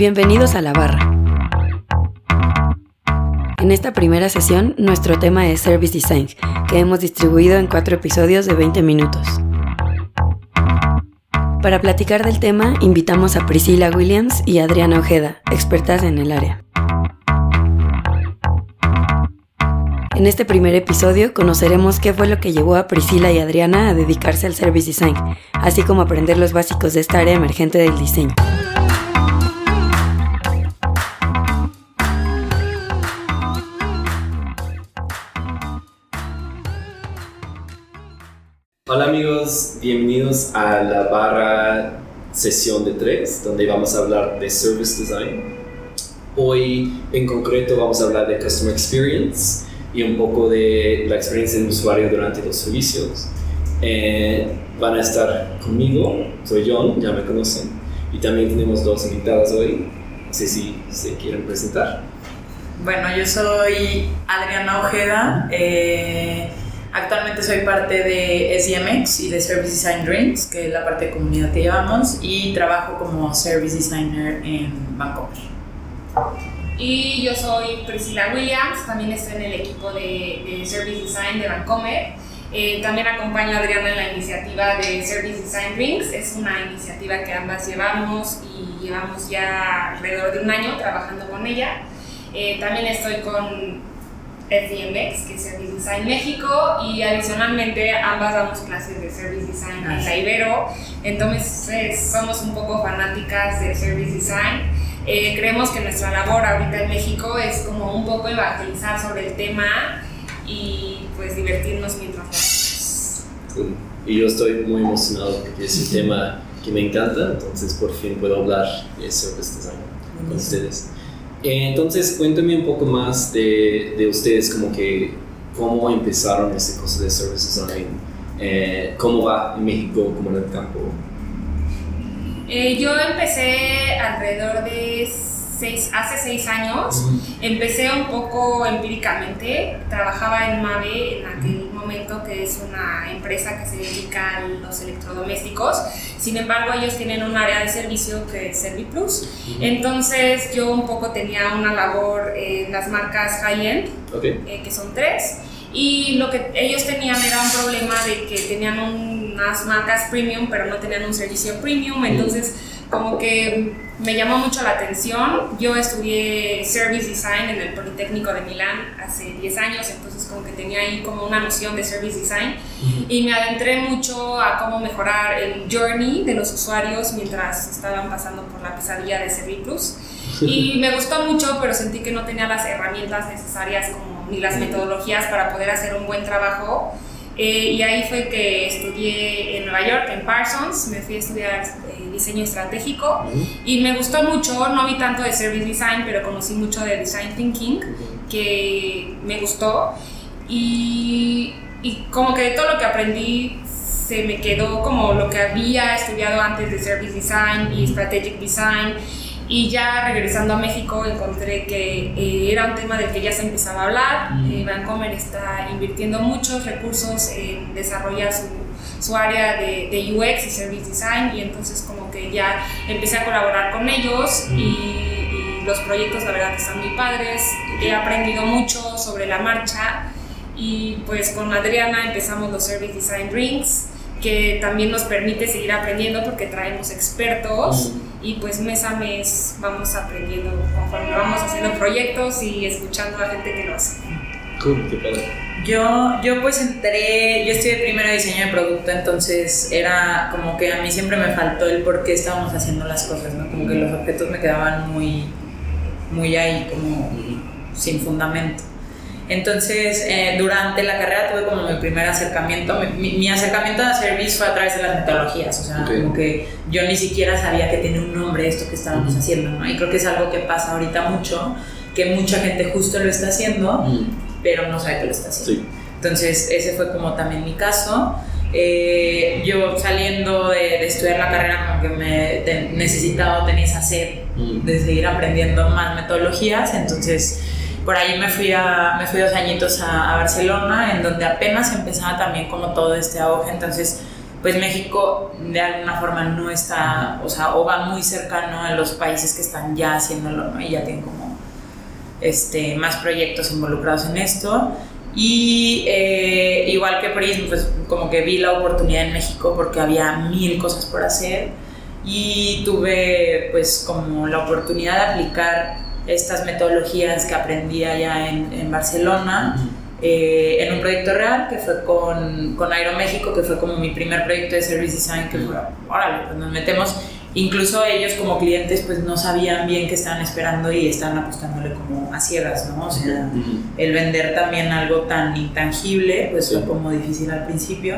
Bienvenidos a La Barra. En esta primera sesión, nuestro tema es Service Design, que hemos distribuido en cuatro episodios de 20 minutos. Para platicar del tema, invitamos a Priscilla Williams y Adriana Ojeda, expertas en el área. En este primer episodio conoceremos qué fue lo que llevó a Priscila y Adriana a dedicarse al service design, así como aprender los básicos de esta área emergente del diseño. Hola amigos, bienvenidos a la barra sesión de tres, donde vamos a hablar de service design. Hoy en concreto vamos a hablar de customer experience y un poco de la experiencia del usuario durante los servicios. Eh, van a estar conmigo, soy John, ya me conocen, y también tenemos dos invitadas hoy. No sé si se quieren presentar. Bueno, yo soy Adriana Ojeda. Eh, actualmente soy parte de SDMX y de Service Design Drinks, que es la parte de comunidad que llevamos, y trabajo como Service Designer en Vancouver. Y yo soy Priscila Williams, también estoy en el equipo de, de Service Design de Vancomer. Eh, también acompaño a Adriana en la iniciativa de Service Design Drinks. Es una iniciativa que ambas llevamos y llevamos ya alrededor de un año trabajando con ella. Eh, también estoy con FDMX, que es Service Design México, y adicionalmente ambas damos clases de Service Design en la Ibero. Entonces somos un poco fanáticas de Service Design. Eh, creemos que nuestra labor ahorita en México es como un poco evangelizar sobre el tema y pues divertirnos mientras lo hacemos. Y yo estoy muy emocionado porque es un tema que me encanta, entonces por fin puedo hablar de service design con ustedes. Eh, entonces cuéntame un poco más de, de ustedes, como que cómo empezaron este cosa de service design, eh, cómo va en México, cómo en el campo. Eh, yo empecé alrededor de seis, hace seis años. Empecé un poco empíricamente. Trabajaba en Mave en aquel momento, que es una empresa que se dedica a los electrodomésticos. Sin embargo, ellos tienen un área de servicio que es ServiPlus. Entonces, yo un poco tenía una labor en las marcas high-end, Okay. eh, que son tres. Y lo que ellos tenían era un problema de que tenían unas marcas premium, pero no tenían un servicio premium. Entonces, como que me llamó mucho la atención. Yo estudié Service Design en el Politécnico de Milán hace 10 años, entonces como que tenía ahí como una noción de Service Design y me adentré mucho a cómo mejorar el journey de los usuarios mientras estaban pasando por la pesadilla de Serviplus. Y me gustó mucho, pero sentí que no tenía las herramientas necesarias como, ni las metodologías para poder hacer un buen trabajo. Eh, y ahí fue que estudié en Nueva York, en Parsons, me fui a estudiar diseño estratégico y me gustó mucho, no vi tanto de service design, pero conocí mucho de design thinking, que me gustó. Y, y como que de todo lo que aprendí se me quedó como lo que había estudiado antes de service design y strategic design. Y ya regresando a México encontré que eh, era un tema del que ya se empezaba a hablar. Eh, Vancomer está invirtiendo muchos recursos en desarrollar su, su área de, de UX y Service Design y entonces como que ya empecé a colaborar con ellos y, y los proyectos la verdad están muy padres. He aprendido mucho sobre la marcha y pues con Adriana empezamos los Service Design Drinks que también nos permite seguir aprendiendo porque traemos expertos y pues mes a mes vamos aprendiendo conforme vamos haciendo proyectos y escuchando a gente que lo hace. Cool, qué padre. Yo, yo pues entré, yo estudié primero diseño de producto, entonces era como que a mí siempre me faltó el por qué estábamos haciendo las cosas, ¿no? Como que los objetos me quedaban muy, muy ahí, como sin fundamento. Entonces, eh, durante la carrera tuve como mi primer acercamiento. Mi, mi acercamiento a service fue a través de las metodologías, o sea, como que yo ni siquiera sabía que tenía un nombre esto que estábamos haciendo, ¿no? Y creo que es algo que pasa ahorita mucho, que mucha gente justo lo está haciendo, pero no sabe que lo está haciendo. Sí. Entonces, ese fue como también mi caso. Eh, yo saliendo de, de estudiar la carrera, como que me te- necesitaba, tenía esa sed de seguir aprendiendo más metodologías, entonces por ahí me fui, a, me fui dos añitos a, a Barcelona, en donde apenas empezaba también como todo este auge, entonces pues México de alguna forma no está, o sea, o va muy cercano a los países que están ya haciéndolo, ¿no? Y ya tienen como este, más proyectos involucrados en esto. Y eh, igual que Prism, pues como que vi la oportunidad en México porque había mil cosas por hacer y tuve pues como la oportunidad de aplicar estas metodologías que aprendí allá en, en Barcelona eh, en un proyecto real que fue con, con Aeroméxico, que fue como mi primer proyecto de Service Design, que fue, órale, pues nos metemos, incluso ellos como clientes pues no sabían bien qué estaban esperando y estaban apostándole como a ciegas, ¿no? O sea, el vender también algo tan intangible pues fue como difícil al principio.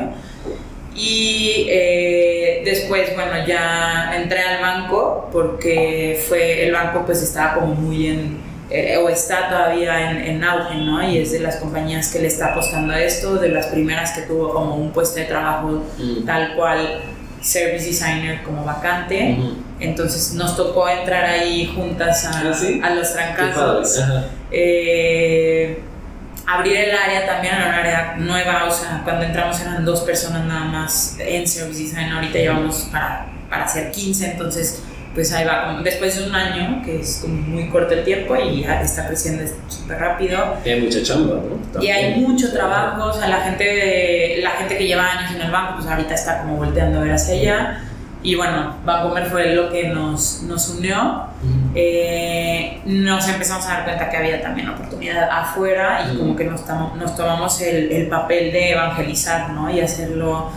Y eh, después, bueno, ya entré al banco porque fue, el banco pues estaba como muy en eh, o está todavía en, en, auge, ¿no? Y es de las compañías que le está apostando a esto, de las primeras que tuvo como un puesto de trabajo Mm. tal cual service designer como vacante. Entonces nos tocó entrar ahí juntas a, Ah, ¿sí? a los trancazos. Eh, abrir el área también era un área nueva, o sea, cuando entramos eran dos personas nada más en Service Design, ahorita llevamos para, para hacer 15, entonces pues ahí va, como después de un año, que es como muy corto el tiempo y ya está creciendo súper rápido. Y hay mucha chamba, ¿no? Y hay mucho trabajo, o sea, la gente, la gente que lleva años en el banco, pues ahorita está como volteando a ver hacia allá. Y bueno, Bancomer fue lo que nos, nos unió. Ujú. Eh, nos empezamos a dar cuenta que había también oportunidad afuera y Mm. como que nos, nos tomamos el, el papel de evangelizar, ¿no? Y hacerlo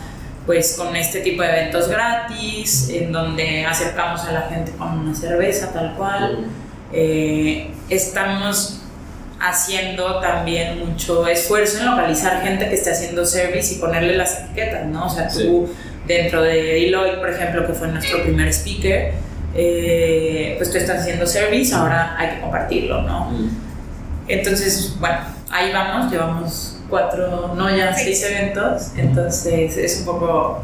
pues con este tipo de eventos gratis, en donde acercamos a la gente con una cerveza tal cual. Eh, estamos haciendo también mucho esfuerzo en localizar gente que esté haciendo service y ponerle las etiquetas, ¿no? O sea, tú dentro de Deloitte, por ejemplo, que fue nuestro primer speaker, eh, pues tú estás haciendo service, ahora hay que compartirlo, ¿no? Mm. Entonces, bueno, ahí vamos, llevamos cuatro, no ya seis eventos, entonces es un poco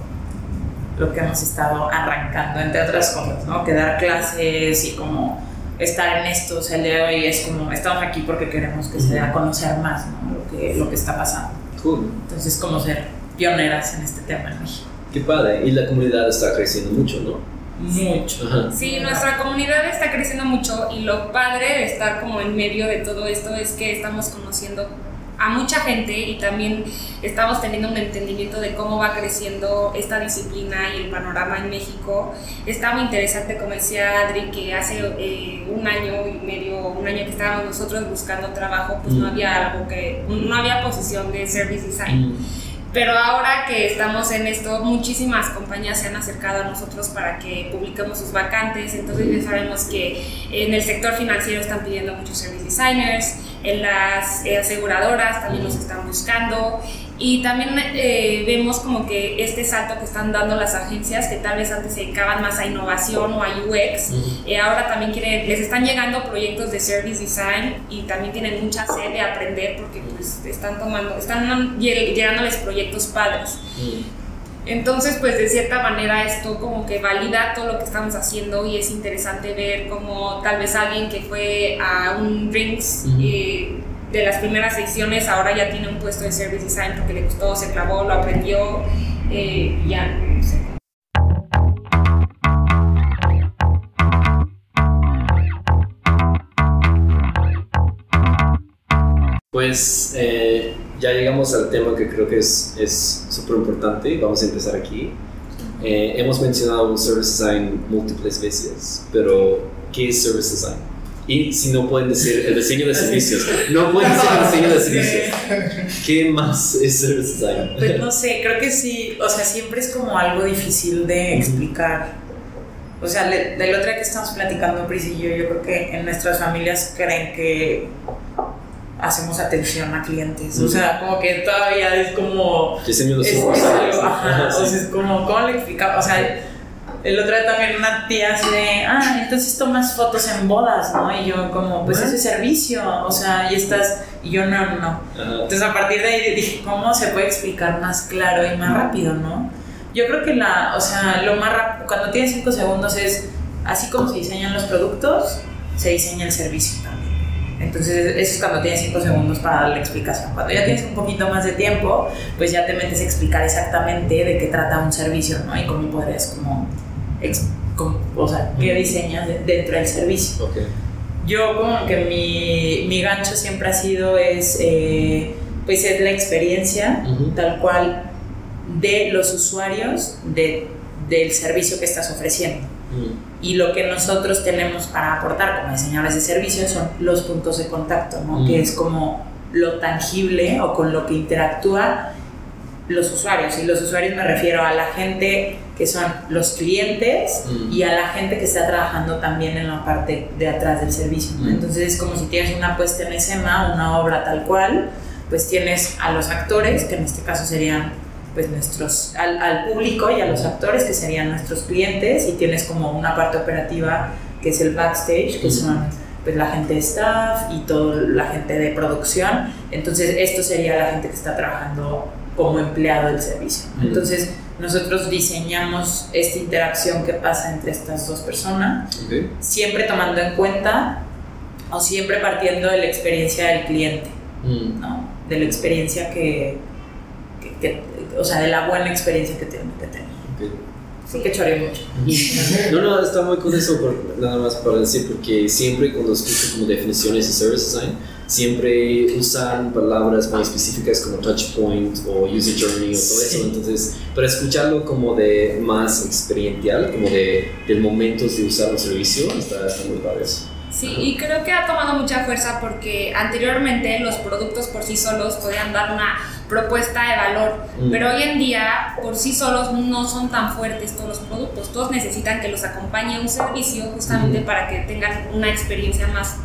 lo que hemos estado arrancando, entre otras cosas, ¿no? Que dar clases y como estar en esto, o sea, el día de hoy es como, estamos aquí porque queremos que se dé a conocer más, ¿no? Lo que, lo que está pasando. Cool. Entonces, como ser pioneras en este tema en México. Qué padre. Y la comunidad está creciendo mucho, ¿no? Mucho. Ajá. Sí, nuestra comunidad está creciendo mucho y lo padre de estar como en medio de todo esto es que estamos conociendo a mucha gente y también estamos teniendo un entendimiento de cómo va creciendo esta disciplina y el panorama en México. Está muy interesante, como decía Adri, que hace eh, un año y medio, un año que estábamos nosotros buscando trabajo, pues no Mm. había algo que, no había posición de service design. Mm. Pero ahora que estamos en esto, muchísimas compañías se han acercado a nosotros para que publiquemos sus vacantes. Entonces ya sabemos que en el sector financiero están pidiendo muchos service designers, en las eh, aseguradoras también nos están buscando. Y también eh, vemos como que este salto que están dando las agencias, que tal vez antes se dedicaban más a innovación o a UX, Ujú. eh, ahora también quieren, les están llegando proyectos de service design y también tienen mucha sed de aprender porque pues están tomando, están lleg- llegándoles proyectos padres. Mm. Entonces, pues de cierta manera esto como que valida todo lo que estamos haciendo y es interesante ver como tal vez alguien que fue a un Drinks Ujú. eh, de las primeras ediciones ahora ya tiene un puesto de service design porque le gustó, se clavó, lo aprendió, eh, ya. no sé. Pues eh, ya llegamos al tema que creo que es súper importante. Vamos a empezar aquí. Eh, hemos mencionado service design múltiples veces, pero ¿qué es service design? Y si no pueden decir el diseño de servicios, no pueden decir el diseño de servicios. ¿Qué más es service design? Pues no sé, creo que sí, o sea, siempre es como algo difícil de explicar. O sea, le- del otro día que estamos platicando, Pris y yo, yo creo que en nuestras familias creen que hacemos atención a clientes. O sea, como que todavía es como... Diseño de ¿no? ajá, Ajá, o sí. sea, es como, ¿cómo le explicamos? O sea, el otro día también una tía así de, ah, entonces tomas fotos en bodas, ¿no? Y yo como, pues eso es servicio, o sea, y estás, y yo no, no. Entonces a partir de ahí dije, ¿cómo se puede explicar más claro y más rápido, no? Yo creo que la, o sea, lo más rápido, cuando tienes cinco segundos es, así como se diseñan los productos, se diseña el servicio también. Entonces, eso es cuando tienes 5 segundos para dar la explicación. Cuando ya tienes un poquito más de tiempo, pues ya te metes a explicar exactamente de qué trata un servicio, ¿no? Y cómo ex- como- o sea, qué diseñas de- dentro del servicio. Ok. Yo como que mi, mi gancho siempre ha sido es, eh, pues es la experiencia Ujú. tal cual de los usuarios de, del servicio que estás ofreciendo. Mm. Y lo que nosotros tenemos para aportar como diseñadores de servicios son los puntos de contacto, ¿no? Mm. que es como lo tangible o con lo que interactúa los usuarios. Y los usuarios me refiero a la gente que son los clientes Mm. y a la gente que está trabajando también en la parte de atrás del servicio. ¿no? Mm. Entonces es como si tienes una puesta en escena, una obra tal cual, pues tienes a los actores, que en este caso serían pues nuestros, al, al público y a los actores, que serían nuestros clientes, y tienes como una parte operativa que es el backstage, que Mm. son pues la gente de staff y toda la gente de producción. Entonces esto sería la gente que está trabajando como empleado del servicio. Mm. Entonces nosotros diseñamos esta interacción que pasa entre estas dos personas, Ok. siempre tomando en cuenta o siempre partiendo de la experiencia del cliente, Mm. ¿no? De la experiencia que, que- que- o sea, de la buena experiencia que tiene que tener. Ok. Sí que choré mucho. No, no, está muy con eso, por- nada más para decir, porque siempre cuando escucho como definiciones de service design, siempre usan palabras muy específicas como touch point o user journey o todo Sí. eso. Entonces, para escucharlo como de más experiencial, como de, del momento de usar un servicio, está, está muy padre eso. Sí, y creo que ha tomado mucha fuerza porque anteriormente los productos por sí solos podían dar una propuesta de valor, Mm. pero hoy en día por sí solos no son tan fuertes todos los productos, todos necesitan que los acompañe un servicio justamente Ujú. para que tengan una experiencia más,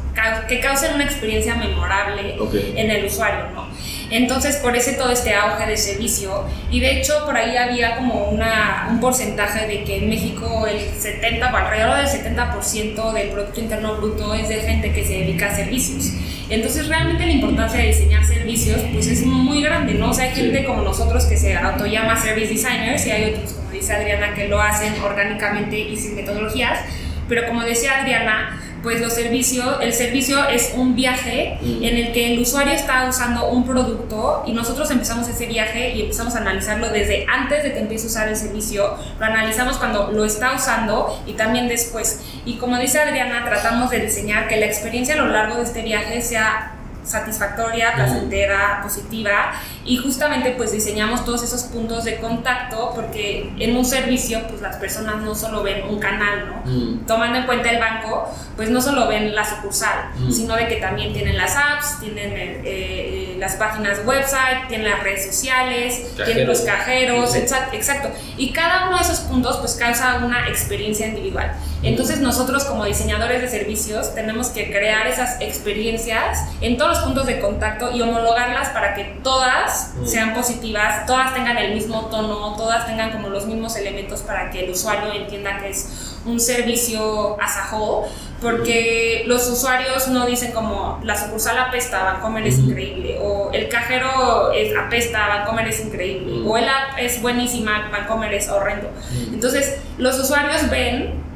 que causen una experiencia memorable Ok. en el usuario, ¿no? Entonces, por eso todo este auge de servicio. Y de hecho, por ahí había como una, un porcentaje de que en México el 70, o alrededor del 70% del Producto Interno Bruto es de gente que se dedica a servicios. Entonces, realmente la importancia de diseñar servicios, pues es muy grande, ¿no? O sea, hay gente como nosotros que se autollama service designers y hay otros, como dice Adriana, que lo hacen orgánicamente y sin metodologías. Pero como decía Adriana, pues los servicios, el servicio es un viaje Mm. en el que el usuario está usando un producto y nosotros empezamos ese viaje y empezamos a analizarlo desde antes de que empiece a usar el servicio, lo analizamos cuando lo está usando y también después. Y como dice Adriana, tratamos de diseñar que la experiencia a lo largo de este viaje sea satisfactoria, placentera, positiva y justamente pues diseñamos todos esos puntos de contacto porque en un servicio pues las personas no solo ven un canal, ¿no? Mm. tomando en cuenta el banco, pues no solo ven la sucursal, Mm. sino de que también tienen las apps, tienen eh, eh, las páginas website, tienen las redes sociales, Cajeros. tienen los cajeros, exacto, exacto. Y cada uno de esos puntos pues causa una experiencia individual. Entonces nosotros como diseñadores de servicios tenemos que crear esas experiencias en todos los puntos de contacto y homologarlas para que todas Mm. sean positivas, todas tengan el mismo tono, todas tengan como los mismos elementos para que el usuario entienda que es un servicio as a whole, porque los usuarios no dicen como la sucursal apesta, Vancomer es increíble, o el cajero es, apesta, Vancomer es increíble, o el app es buenísima, Vancomer es horrendo. Entonces, los usuarios ven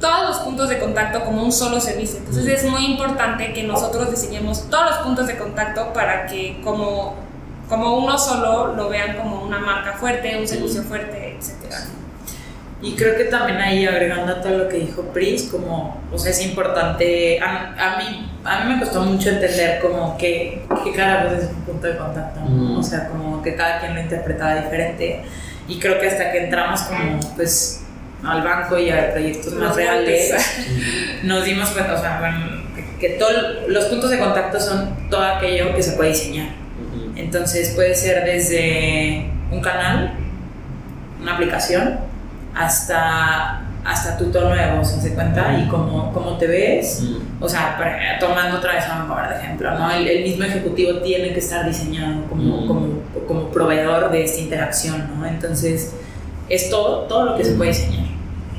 todos los puntos de contacto como un solo servicio. Entonces, es muy importante que nosotros diseñemos todos los puntos de contacto para que como, como uno solo lo vean como una marca fuerte, un servicio fuerte, etcétera. Y creo que también ahí agregando a todo lo que dijo Pris, como, o sea, es importante, a, a mí, a mí me costó mucho entender como que, que cada vez es un punto de contacto, ¿no? Mm. o sea, como que cada quien lo interpretaba diferente. Y creo que hasta que entramos como, pues, al banco y a proyectos más reales, montes. nos dimos cuenta, o sea, bueno, que, que todos los puntos de contacto son todo aquello que se puede diseñar. Entonces puede ser desde un canal, una aplicación, hasta, hasta tu tono de voz, ¿se cuenta? Y cómo, cómo te ves. Mm. O sea, para- tomando otra vez a Vanguard de ejemplo, ¿no? El, el mismo ejecutivo tiene que estar diseñado como, Mm. como, como proveedor de esta interacción, ¿no? Entonces, es todo, todo lo que se puede diseñar.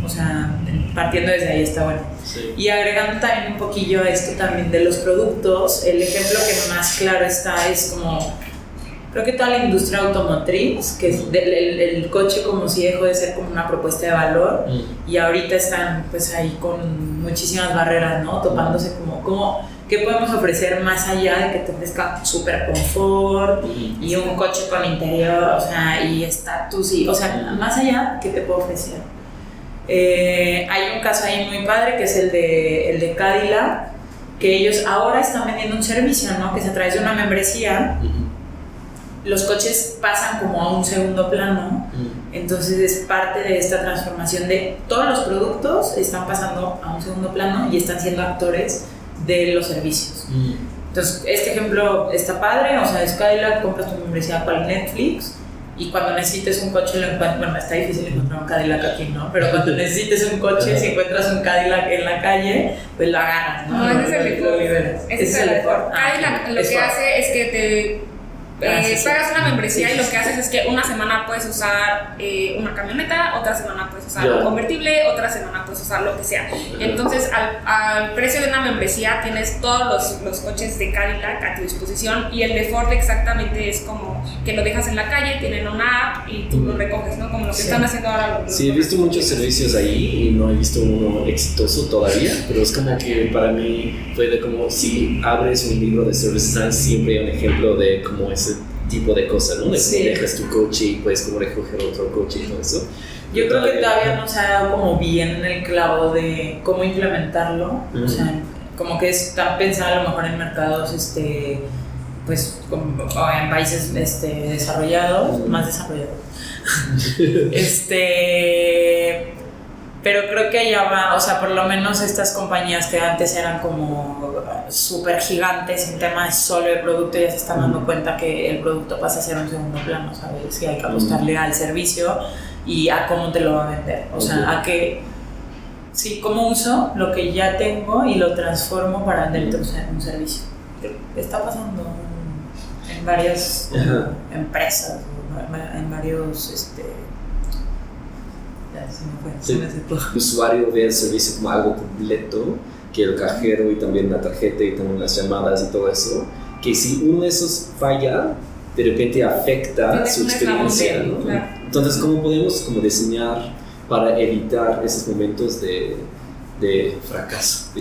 O sea, partiendo desde ahí está bueno. Sí. Y agregando también un poquillo a esto también de los productos, el ejemplo que más claro está es como, creo que toda la industria automotriz, que es del- el, el coche como si dejó de ser como una propuesta de valor Mm. y ahorita están pues ahí con muchísimas barreras, ¿no? Topándose como, como ¿Qué podemos ofrecer más allá de que te ofrezca súper confort y un coche con interior, o sea, y estatus, y, o sea, más allá, ¿qué te puedo ofrecer? Eh, hay un caso ahí muy padre que es el de, el de Cadillac, que ellos ahora están vendiendo un servicio, ¿no? Que es a través de una membresía, los coches pasan como a un segundo plano, entonces es parte de esta transformación de todos los productos están pasando a un segundo plano y están siendo actores de los servicios. Entonces, este ejemplo está padre, o sea, Skylar, compras tu membresía para Netflix y cuando necesites un coche lo encuentras, bueno, está difícil encontrar un Cadillac aquí, ¿no? Pero cuando necesites un coche, si encuentras un Cadillac en la calle, pues lo agarras, ¿no? No, ese es el Lo Ford. liberas. Ese es el Ford. Cadillac lo que hace es que te Eh, pagas una membresía Sí, y lo que haces es que una semana puedes usar eh, una camioneta, otra semana puedes usar Ya. un convertible, otra semana puedes usar lo que sea. Entonces, al, al precio de una membresía tienes todos los, los coches de Cadillac a tu disposición y el de Ford exactamente es como que lo dejas en la calle, tienen una app y tú lo recoges, ¿no? Como lo que Sí. están haciendo ahora los Sí, he visto muchos servicios ahí y no he visto uno exitoso todavía, pero es como que para mí fue de como si abres un libro de service design siempre hay un ejemplo de como ese tipo de cosas, ¿no? De cómo Sí. dejas tu coche y puedes como recoger otro coche y todo eso. Yo creo que todavía no se ha dado como bien en el clavo de cómo implementarlo. O sea, como que está pensado a lo mejor en mercados, este, pues, como- o en países este, desarrollados, más desarrollados. este, pero creo que allá va, o sea, por lo menos estas compañías que antes eran como súper gigantes en temas solo de producto ya se están dando cuenta que el producto pasa a ser un segundo plano, ¿sabes? Que hay que apostarle al servicio y a cómo te lo va a vender. O sea, a que, sí, cómo uso lo que ya tengo y lo transformo para venderte un, ser- un servicio. Está pasando en, varias Ajá. empresas, en varios, este... Ya se me fue, se me. El usuario ve el servicio como algo completo, que el cajero y también la tarjeta y también las llamadas y todo eso, que si uno de esos falla, de repente afecta Tienes su experiencia. débil, ¿no? claro. Entonces, ¿cómo podemos como diseñar para evitar esos momentos de, de fracaso?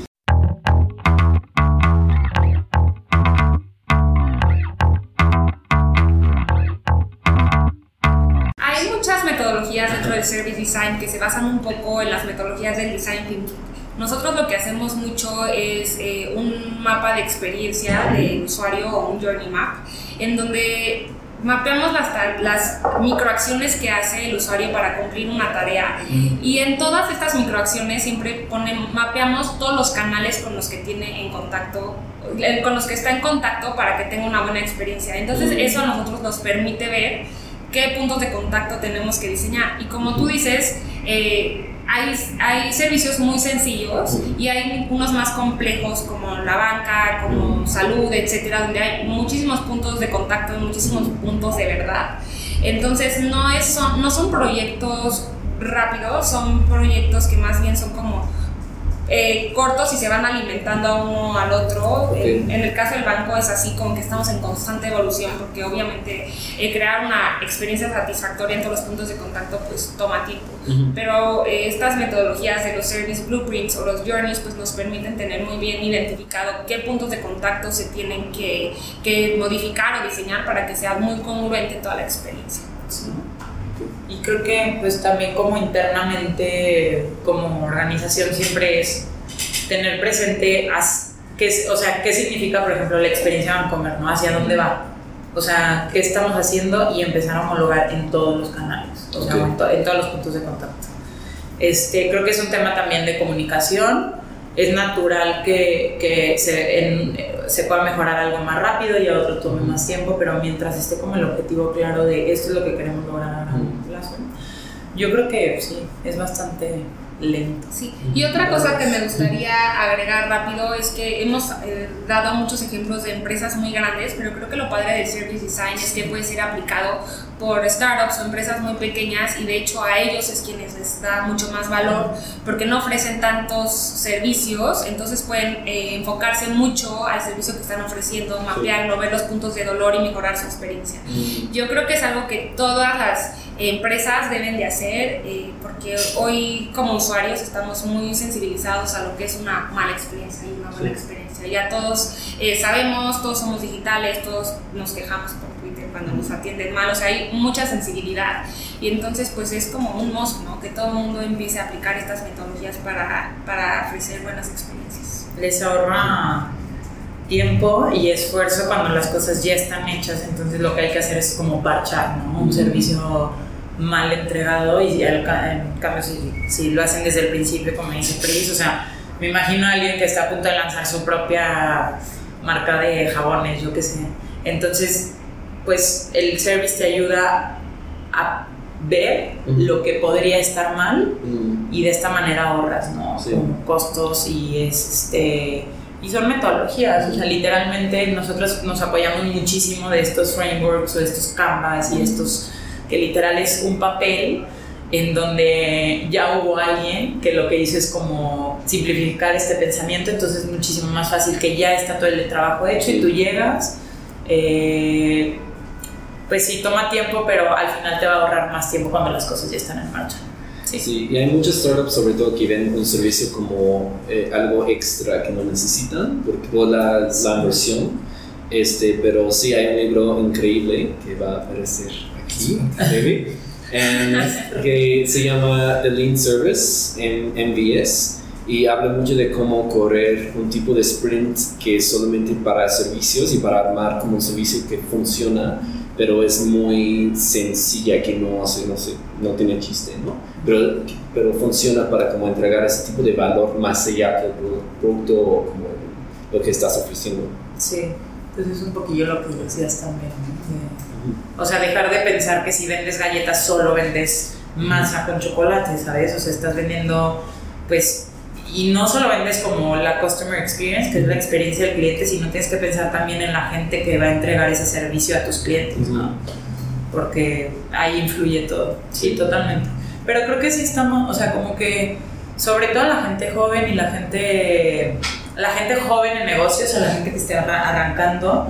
Hay muchas metodologías dentro del Service Design que se basan un poco en las metodologías del Design Thinking. Nosotros lo que hacemos mucho es eh, un mapa de experiencia del usuario o un Journey Map, en donde mapeamos las, las microacciones que hace el usuario para cumplir una tarea y en todas estas microacciones siempre ponen, mapeamos todos los canales con los que tiene en contacto, eh, con los que está en contacto para que tenga una buena experiencia. Entonces Mm. eso a nosotros nos permite ver qué puntos de contacto tenemos que diseñar. Y como tú dices, eh, hay, hay servicios muy sencillos y hay unos más complejos como la banca, como salud, etcétera, donde hay muchísimos puntos de contacto muchísimos puntos de verdad. Entonces, no, es, son, no son proyectos rápidos, son proyectos que más bien son como eh, cortos y se van alimentando a uno al otro. Ok. En, en el caso del banco es así como que estamos en constante evolución porque obviamente eh, crear una experiencia satisfactoria en todos los puntos de contacto pues toma tiempo. Pero eh, estas metodologías de los service blueprints o los journeys pues nos permiten tener muy bien identificado qué puntos de contacto se tienen que, que modificar o diseñar para que sea muy congruente toda la experiencia. Y creo que pues también como internamente, como organización, siempre es tener presente, qué, o sea, qué significa, por ejemplo, la experiencia Vancomer, ¿no? Hacia dónde va. O sea, qué estamos haciendo y empezar a homologar en todos los canales, o sea, en, to- en todos los puntos de contacto. Este, creo que es un tema también de comunicación. Es natural que, que se, en- se pueda mejorar algo más rápido y a otro tome más tiempo, pero mientras esté como el objetivo claro de esto es lo que queremos lograr a largo plazo, yo creo que sí, es bastante lento. Sí, y otra cosa que me gustaría agregar rápido es que hemos eh, dado muchos ejemplos de empresas muy grandes, pero creo que lo padre del Service Design es que puede ser aplicado por startups o empresas muy pequeñas y de hecho a ellos es quienes les da mucho más valor porque no ofrecen tantos servicios, entonces pueden eh, enfocarse mucho al servicio que están ofreciendo, mapearlo, ver los puntos de dolor y mejorar su experiencia. Yo creo que es algo que todas las empresas deben de hacer, eh, porque hoy como usuarios estamos muy sensibilizados a lo que es una mala experiencia y una buena experiencia. Ya todos eh, sabemos, todos somos digitales, todos nos quejamos por Twitter cuando nos atienden mal, o sea, hay mucha sensibilidad. Y entonces pues es como un mosco, ¿no? Que todo el mundo empiece a aplicar estas metodologías para, para ofrecer buenas experiencias. Les ahorra tiempo y esfuerzo cuando las cosas ya están hechas, entonces lo que hay que hacer es como parchar, ¿no? Un servicio mal entregado y en cambio si, si, lo hacen desde el principio, como dice Pris, o sea, me imagino a alguien que está a punto de lanzar su propia marca de jabones, yo qué sé. Entonces, pues el service te ayuda a ver lo que podría estar mal y de esta manera ahorras, ¿no? Con costos y es este y son metodologías, o sea, literalmente nosotros nos apoyamos muchísimo de estos frameworks o de estos canvas y estos que literal es un papel en donde ya hubo alguien que lo que hizo es como simplificar este pensamiento, entonces es muchísimo más fácil que ya está todo el trabajo hecho y tú llegas, eh, pues sí, toma tiempo, pero al final te va a ahorrar más tiempo cuando las cosas ya están en marcha. Sí. y hay muchas startups sobre todo que ven un servicio como eh, algo extra que no necesitan por la, la inversión, este, pero sí hay un libro increíble que va a aparecer aquí, que se llama The Lean Service en MVS y habla mucho de cómo correr un tipo de sprint que es solamente para servicios y para armar como un servicio que funciona pero es muy sencilla que no hace, no sé, no tiene chiste, ¿no? Pero, pero funciona para como entregar ese tipo de valor más allá del producto o como lo que estás ofreciendo. Sí, entonces es un poquillo lo que decías también. O sea, dejar de pensar que si vendes galletas solo vendes masa con chocolate, ¿sabes? O sea, estás vendiendo, pues, y no solo vendes como la customer experience, que es la experiencia del cliente, sino tienes que pensar también en la gente que va a entregar ese servicio a tus clientes, ¿no? Porque ahí influye todo. Sí, totalmente. Pero creo que sí estamos, o sea, como que sobre todo la gente joven y la gente la gente joven en negocios, o la gente que esté arrancando,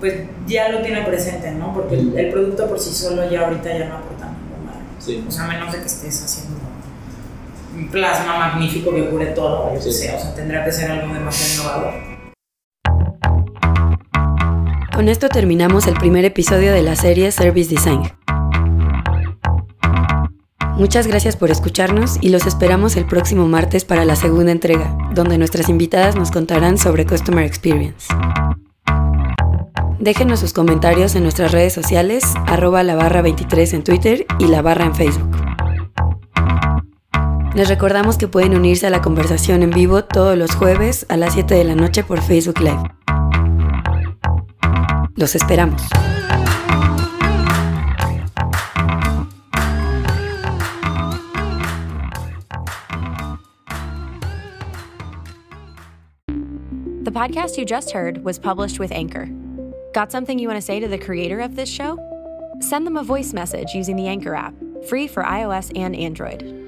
pues ya lo tiene presente, ¿no? Porque el, producto por sí solo ya ahorita ya no aporta nada. Sí. O sea, a menos de que estés haciendo un plasma magnífico que cure todo, o sea, tendrá que ser algo demasiado innovador. Con esto terminamos el primer episodio de la serie Service Design. Muchas gracias por escucharnos y los esperamos el próximo martes para la segunda entrega, donde nuestras invitadas nos contarán sobre Customer Experience. Déjenos sus comentarios en nuestras redes sociales, arroba la barra 23 en Twitter y la barra en Facebook. Les recordamos que pueden unirse a la conversación en vivo todos los jueves a las 7 de la noche por Facebook Live. Los esperamos. The podcast you just heard was published with Anchor. Got something you want to say to the creator of this show? Send them a voice message using the Anchor app, free for iOS and Android.